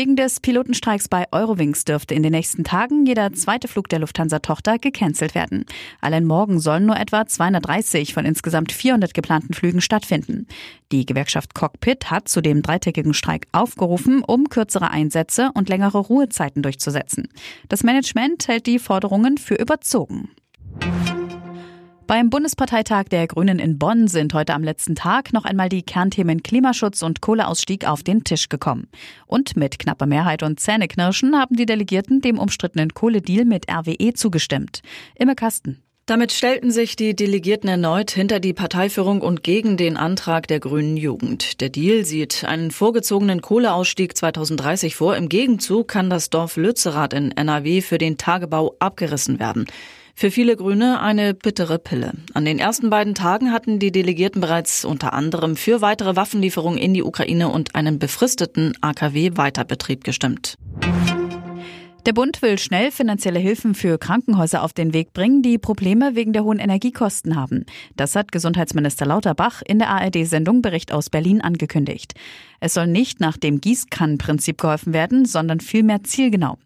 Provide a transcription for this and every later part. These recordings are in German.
Wegen des Pilotenstreiks bei Eurowings dürfte in den nächsten Tagen jeder zweite Flug der Lufthansa-Tochter gecancelt werden. Allein morgen sollen nur etwa 230 von insgesamt 400 geplanten Flügen stattfinden. Die Gewerkschaft Cockpit hat zu dem dreitägigen Streik aufgerufen, um kürzere Einsätze und längere Ruhezeiten durchzusetzen. Das Management hält die Forderungen für überzogen. Beim Bundesparteitag der Grünen in Bonn sind heute am letzten Tag noch einmal die Kernthemen Klimaschutz und Kohleausstieg auf den Tisch gekommen. Und mit knapper Mehrheit und Zähneknirschen haben die Delegierten dem umstrittenen Kohledeal mit RWE zugestimmt. Immer Kasten. Damit stellten sich die Delegierten erneut hinter die Parteiführung und gegen den Antrag der grünen Jugend. Der Deal sieht einen vorgezogenen Kohleausstieg 2030 vor. Im Gegenzug kann das Dorf Lützerath in NRW für den Tagebau abgerissen werden. Für viele Grüne eine bittere Pille. An den ersten beiden Tagen hatten die Delegierten bereits unter anderem für weitere Waffenlieferungen in die Ukraine und einen befristeten AKW-Weiterbetrieb gestimmt. Der Bund will schnell finanzielle Hilfen für Krankenhäuser auf den Weg bringen, die Probleme wegen der hohen Energiekosten haben. Das hat Gesundheitsminister Lauterbach in der ARD-Sendung Bericht aus Berlin angekündigt. Es soll nicht nach dem Gießkannenprinzip geholfen werden, sondern vielmehr zielgenau.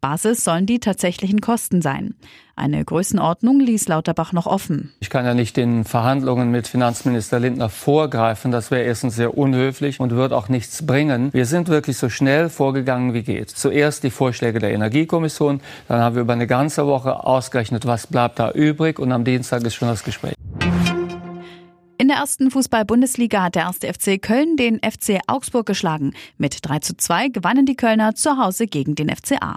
Basis sollen die tatsächlichen Kosten sein. Eine Größenordnung ließ Lauterbach noch offen. Ich kann ja nicht den Verhandlungen mit Finanzminister Lindner vorgreifen. Das wäre erstens sehr unhöflich und wird auch nichts bringen. Wir sind wirklich so schnell vorgegangen wie geht. Zuerst die Vorschläge der Energiekommission, dann haben wir über eine ganze Woche ausgerechnet, was bleibt da übrig und am Dienstag ist schon das Gespräch. In der ersten Fußball-Bundesliga hat der erste FC Köln den FC Augsburg geschlagen. Mit 3 zu 2 gewannen die Kölner zu Hause gegen den FCA.